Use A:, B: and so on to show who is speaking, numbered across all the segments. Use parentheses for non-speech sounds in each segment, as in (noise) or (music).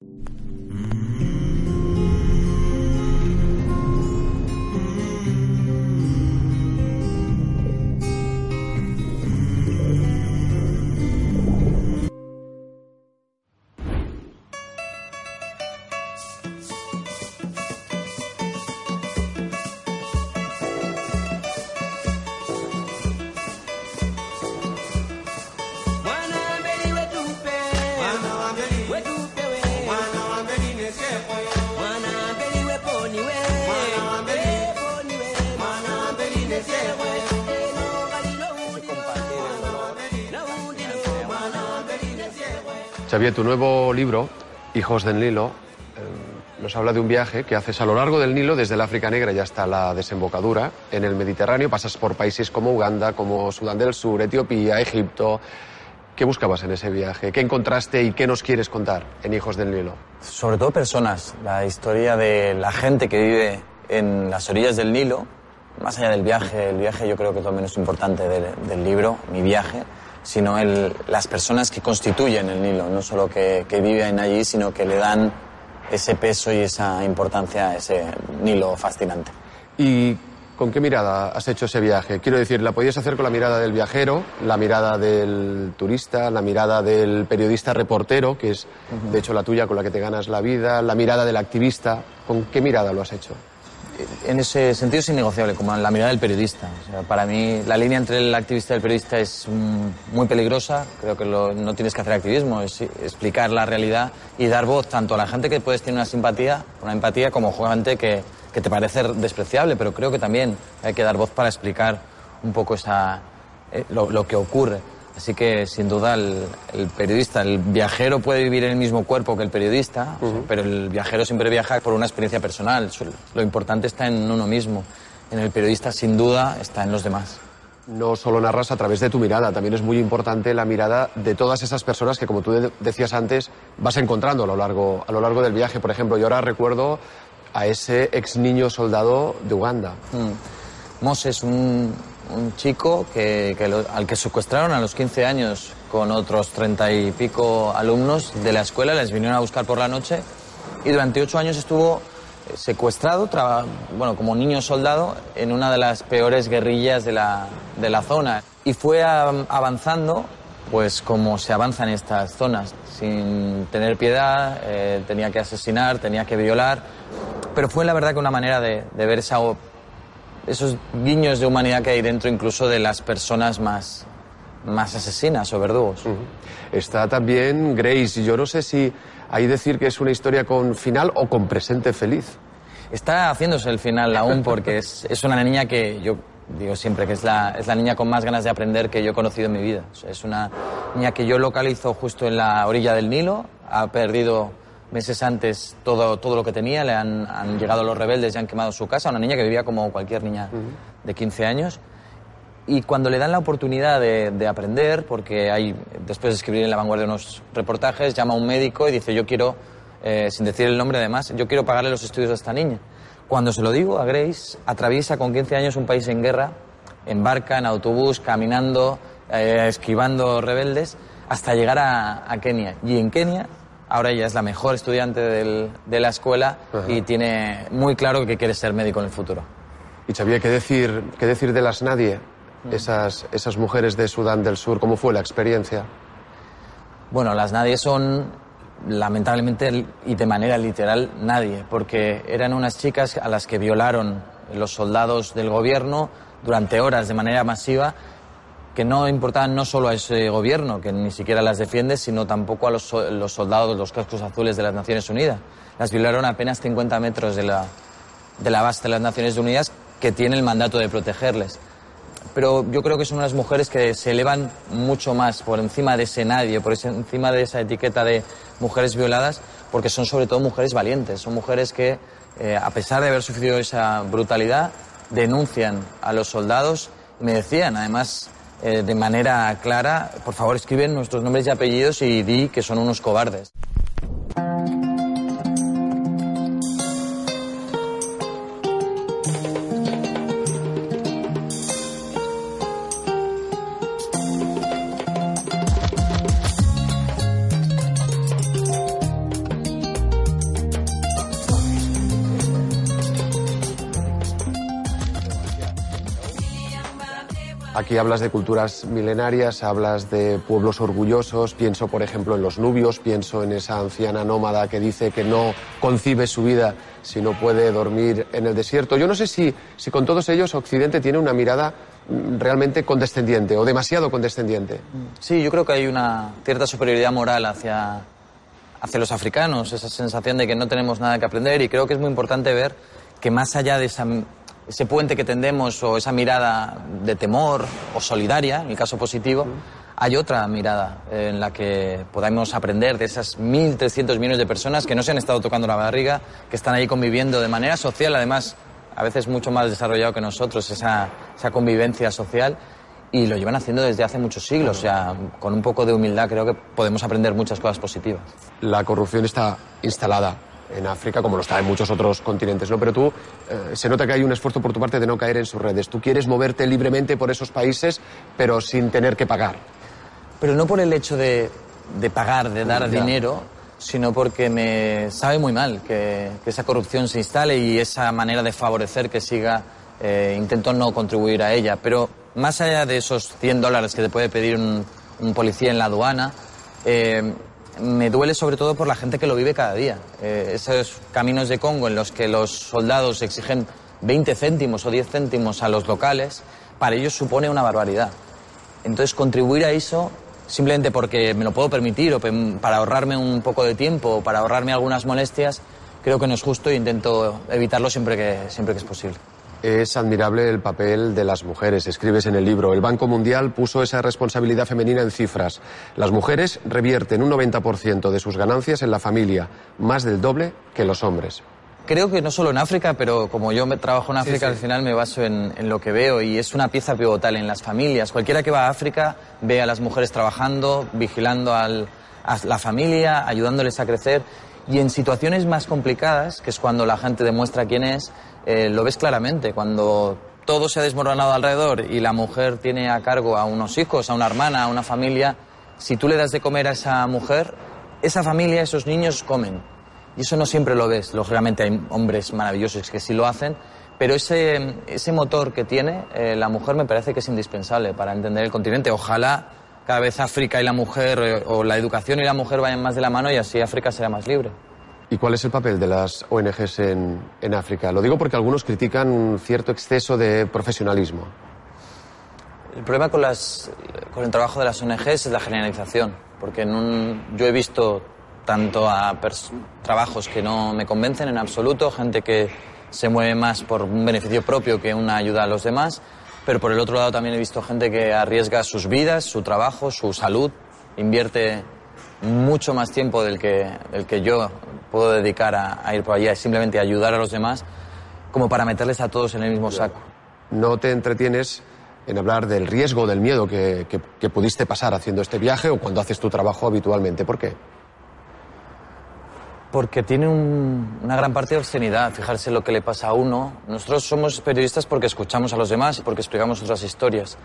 A: you Xavier, tu nuevo libro, Hijos del Nilo, eh, nos habla de un viaje que haces a lo largo del Nilo, desde el África Negra y hasta la desembocadura en el Mediterráneo. Pasas por países como Uganda, como Sudán del Sur, Etiopía, Egipto. ¿Qué buscabas en ese viaje? ¿Qué encontraste y qué nos quieres contar en Hijos del Nilo?
B: Sobre todo personas, la historia de la gente que vive en las orillas del Nilo, más allá del viaje, el viaje yo creo que es lo menos importante del, del libro, mi viaje, sino el, las personas que constituyen el Nilo, no solo que, que, viven allí, sino que le dan ese peso y esa importancia a ese Nilo fascinante.
A: ¿Y con qué mirada has hecho ese viaje? Quiero decir, ¿la podías hacer con la mirada del viajero, la mirada del turista, la mirada del periodista reportero, que es uh -huh. de hecho la tuya con la que te ganas la vida, la mirada del activista? ¿Con qué mirada lo has hecho?
B: En ese sentido es innegociable, como en la mirada del periodista. Para mí la línea entre el activista y el periodista es mm, muy peligrosa. Creo que no tienes que hacer activismo, es explicar la realidad y dar voz tanto a la gente que puedes tener una simpatía, una empatía, como a gente que, te parece despreciable. Pero creo que también hay que dar voz para explicar un poco esa, eh, lo que ocurre. Así que, sin duda, el, el, periodista, el viajero puede vivir en el mismo cuerpo que el periodista, uh -huh. pero el viajero siempre viaja por una experiencia personal. Lo importante está en uno mismo. En el periodista, sin duda, está en los demás.
A: No solo narras a través de tu mirada, también es muy importante la mirada de todas esas personas que, como tú decías antes, vas encontrando a lo largo, a lo largo del viaje. Por ejemplo, yo ahora recuerdo a ese ex niño soldado de Uganda.
B: Mm. Moses, un, un chico que, al que secuestraron a los 15 años con otros 30 y pico alumnos de la escuela, les vinieron a buscar por la noche y durante ocho años estuvo eh, secuestrado, bueno, como niño soldado, en una de las peores guerrillas de la, de la zona. Y fue avanzando, pues como se avanza en estas zonas, sin tener piedad, eh, tenía que asesinar, tenía que violar, pero fue la verdad que una manera de, de ver esa esos guiños de humanidad que hay dentro incluso de las personas más, más asesinas o verdugos.
A: Uh -huh. Está también Grace, yo no sé si hay decir que es una historia con final o con presente feliz.
B: Está haciéndose el final aún porque es, es una niña que yo digo siempre que es la, es la niña con más ganas de aprender que yo he conocido en mi vida. Es una niña que yo localizo justo en la orilla del Nilo, ha perdido meses antes todo, todo lo que tenía, le han, han, llegado los rebeldes y han quemado su casa, una niña que vivía como cualquier niña uh -huh. de 15 años. Y cuando le dan la oportunidad de, de, aprender, porque hay, después de escribir en La Vanguardia unos reportajes, llama a un médico y dice, yo quiero, eh, sin decir el nombre además, yo quiero pagarle los estudios a esta niña. Cuando se lo digo a Grace, atraviesa con 15 años un país en guerra, embarca en autobús, caminando, eh, esquivando rebeldes, hasta llegar a, a Kenia. Y en Kenia Ahora ella es la mejor estudiante del, de la escuela Ajá. y tiene muy claro que quiere ser médico en el futuro.
A: Y Xavier, ¿qué decir, qué decir de las nadie? Mm. Esas, esas mujeres de Sudán del Sur, ¿cómo fue la experiencia?
B: Bueno, las nadie son, lamentablemente y de manera literal, nadie, porque eran unas chicas a las que violaron los soldados del gobierno durante horas de manera masiva que no importaban no solo a ese gobierno, que ni siquiera las defiende, sino tampoco a los, los soldados, los cascos azules de las Naciones Unidas. Las violaron a apenas 50 metros de la, de la base de las Naciones Unidas, que tiene el mandato de protegerles. Pero yo creo que son unas mujeres que se elevan mucho más por encima de ese nadie, por encima de esa etiqueta de mujeres violadas, porque son sobre todo mujeres valientes, son mujeres que, eh, a pesar de haber sufrido esa brutalidad, denuncian a los soldados me decían, además, eh, de manera clara, por favor escriben nuestros nombres y apellidos y di que son unos cobardes.
A: Aquí hablas de culturas milenarias, hablas de pueblos orgullosos, pienso por ejemplo en los nubios, pienso en esa anciana nómada que dice que no concibe su vida si no puede dormir en el desierto. Yo no sé si, si con todos ellos Occidente tiene una mirada mm, realmente condescendiente o demasiado condescendiente.
B: Sí, yo creo que hay una cierta superioridad moral hacia, hacia los africanos, esa sensación de que no tenemos nada que aprender y creo que es muy importante ver que más allá de esa ese puente que tendemos o esa mirada de temor o solidaria, en el caso positivo, hay otra mirada en la que podamos aprender de esas 1.300 millones de personas que no se han estado tocando la barriga, que están ahí conviviendo de manera social, además, a veces mucho más desarrollado que nosotros, esa, esa convivencia social, y lo llevan haciendo desde hace muchos siglos. O sea, con un poco de humildad creo que podemos aprender muchas cosas positivas.
A: La corrupción está instalada en África como lo está en muchos otros continentes, ¿no? Pero tú, eh, se nota que hay un esfuerzo por tu parte de no caer en sus redes. Tú quieres moverte libremente por esos países, pero sin tener que pagar.
B: Pero no por el hecho de, de pagar, de dar dinero, sino porque me sabe muy mal que, que, esa corrupción se instale y esa manera de favorecer que siga, eh, intento no contribuir a ella. Pero más allá de esos 100 dólares que te puede pedir un, un policía en la aduana, eh, me duele sobre todo por la gente que lo vive cada día. Eh, esos caminos de Congo en los que los soldados exigen 20 céntimos o 10 céntimos a los locales, para ellos supone una barbaridad. Entonces, contribuir a eso simplemente porque me lo puedo permitir o para ahorrarme un poco de tiempo o para ahorrarme algunas molestias, creo que no es justo e intento evitarlo siempre que, siempre que es posible.
A: Es admirable el papel de las mujeres, escribes en el libro. El Banco Mundial puso esa responsabilidad femenina en cifras. Las mujeres revierten un 90% de sus ganancias en la familia, más del doble que los hombres.
B: Creo que no solo en África, pero como yo me trabajo en África, sí, sí. al final me baso en, en, lo que veo y es una pieza pivotal en las familias. Cualquiera que va a África ve a las mujeres trabajando, vigilando al, a la familia, ayudándoles a crecer y en situaciones más complicadas, que es cuando la gente demuestra quién es, eh, lo ves claramente. Cuando todo se ha desmoronado alrededor y la mujer tiene a cargo a unos hijos, a una hermana, a una familia, si tú le das de comer a esa mujer, esa familia, esos niños comen. Y eso no siempre lo ves. Lógicamente hay hombres maravillosos que sí lo hacen, pero ese, ese motor que tiene eh, la mujer me parece que es indispensable para entender el continente. Ojalá cada vez África y la mujer, eh, o la educación y la mujer vayan más de la mano y así África será más libre.
A: ¿Y cuál es el papel de las ONGs en, en, África? Lo digo porque algunos critican un cierto exceso de profesionalismo.
B: El problema con, las, con el trabajo de las ONGs es la generalización, porque en un, yo he visto tanto a trabajos que no me convencen en absoluto, gente que se mueve más por un beneficio propio que una ayuda a los demás, pero por el otro lado también he visto gente que arriesga sus vidas, su trabajo, su salud, invierte mucho más tiempo del que, del que yo puedo dedicar a, ir por allá, simplemente ayudar a los demás, como para meterles a todos en el mismo saco.
A: No te entretienes en hablar del riesgo, del miedo que, que pudiste pasar haciendo este viaje o cuando haces tu trabajo habitualmente. ¿Por qué?
B: Porque tiene un, una gran parte de obscenidad, fijarse en lo que le pasa a uno. Nosotros somos periodistas porque escuchamos a los demás y porque explicamos otras historias.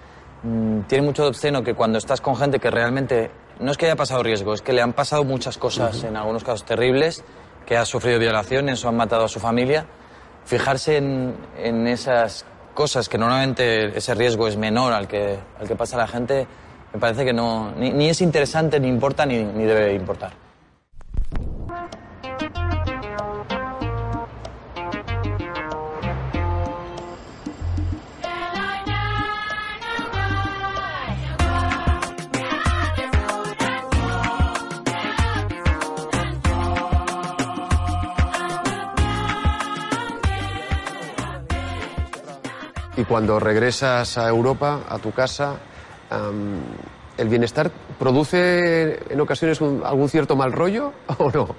B: Mm, tiene mucho de obsceno que cuando estás con gente que realmente no es que haya pasado riesgo, es que le han pasado muchas cosas, uh -huh. en algunos casos terribles, que ha sufrido violaciones o han matado a su familia, fijarse en, en esas cosas que normalmente ese riesgo es menor al que, al que pasa la gente, me parece que no, ni, ni es interesante, ni importa, ni, ni debe importar.
A: Y cuando regresas a Europa, a tu casa, um, ¿el bienestar produce en ocasiones un, algún cierto mal rollo (laughs) o no?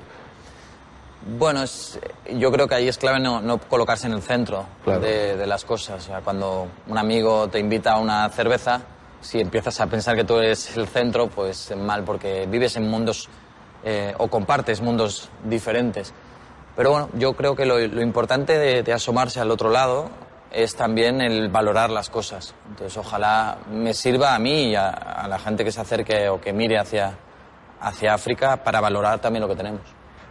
B: Bueno, es, yo creo que ahí es clave no, no colocarse en el centro de, de, las cosas. O sea, cuando un amigo te invita a una cerveza, si empiezas a pensar que tú eres el centro, pues mal, porque vives en mundos eh, o compartes mundos diferentes. Pero bueno, yo creo que lo, lo importante de, de, asomarse al otro lado es también el valorar las cosas. Entonces, ojalá me sirva a mí y a, la gente que se acerque o que mire hacia, hacia África para valorar también lo que tenemos.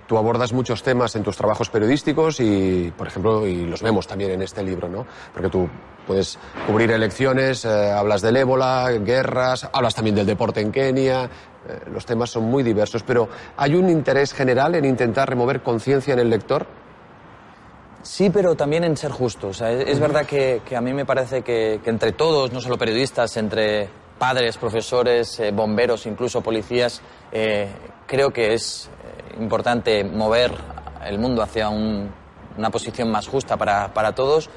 A: Tú abordas muchos temas en tus trabajos periodísticos y, por ejemplo, y los vemos también en este libro, ¿no? Porque tú puedes cubrir elecciones, eh, hablas del ébola, guerras, hablas también del deporte en Kenia. Eh, los temas son muy diversos, pero ¿hay un interés general en intentar remover conciencia en el lector?
B: Sí, pero también en ser justo. O sea, es, verdad que, a mí me parece que, entre todos, no solo periodistas, entre padres, profesores, eh, bomberos, incluso policías, eh, creo que es importante mover el mundo hacia un, una posición más justa para, para, todos,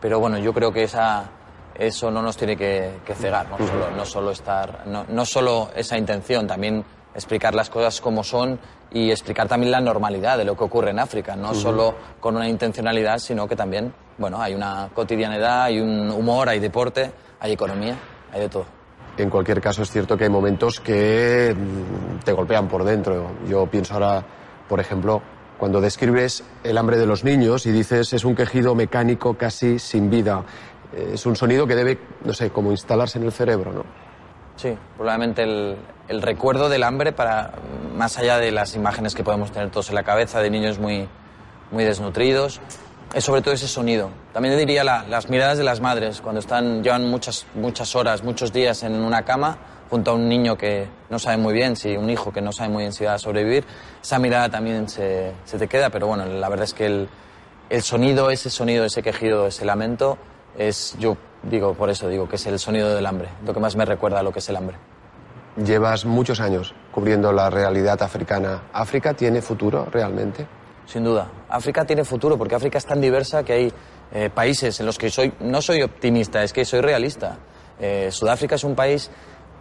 B: pero bueno, yo creo que esa, eso no nos tiene que, que cegar, ¿no? Solo, estar, no solo esa intención, también explicar las cosas como son y explicar también la normalidad de lo que ocurre en África, no uh -huh. solo con una intencionalidad, sino que también, bueno, hay una cotidianidad, hay un humor, hay deporte, hay economía, hay de todo.
A: En cualquier caso, es cierto que hay momentos que te golpean por dentro. Yo pienso ahora, por ejemplo, cuando describes el hambre de los niños y dices es un quejido mecánico casi sin vida. Es un sonido que debe, no sé, como instalarse en el cerebro, ¿no?
B: Sí, probablemente el, el recuerdo del hambre para, más allá de las imágenes que podemos tener todos en la cabeza de niños muy, muy desnutridos, es sobre todo ese sonido. También diría la, las miradas de las madres cuando están, llevan muchas, muchas horas, muchos días en una cama junto a un niño que no sabe muy bien, si un hijo que no sabe muy bien si va a sobrevivir, esa mirada también se, se te queda, pero bueno, la verdad es que el, el sonido, ese sonido, ese quejido, ese lamento, es, yo digo, por eso digo que es el sonido del hambre, lo que más me recuerda lo que es el hambre.
A: Llevas muchos años cubriendo la realidad africana. ¿África tiene futuro realmente?
B: Sin duda. África tiene futuro porque África es tan diversa que hay eh, países en los que soy, no soy optimista, es que soy realista. Eh, Sudáfrica es un país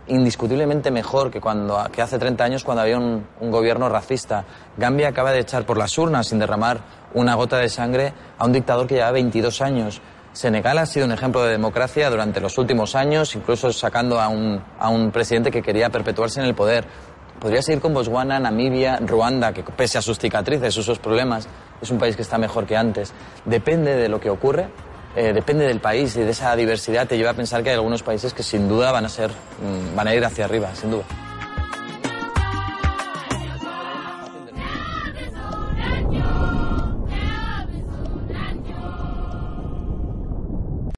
B: indiscutiblemente mejor que, cuando, que hace 30 años cuando había un, un, gobierno racista. Gambia acaba de echar por las urnas sin derramar una gota de sangre a un dictador que lleva 22 años. Senegal ha sido un ejemplo de democracia durante los últimos años, incluso sacando a un, a un presidente que quería perpetuarse en el poder. Podría seguir con Botswana, Namibia, Ruanda, que pese a sus cicatrices, sus problemas, es un país que está mejor que antes. Depende de lo que ocurre, eh, depende del país y de esa diversidad te lleva a pensar que hay algunos países que sin duda van a ser, mm, van a ir hacia arriba, sin duda.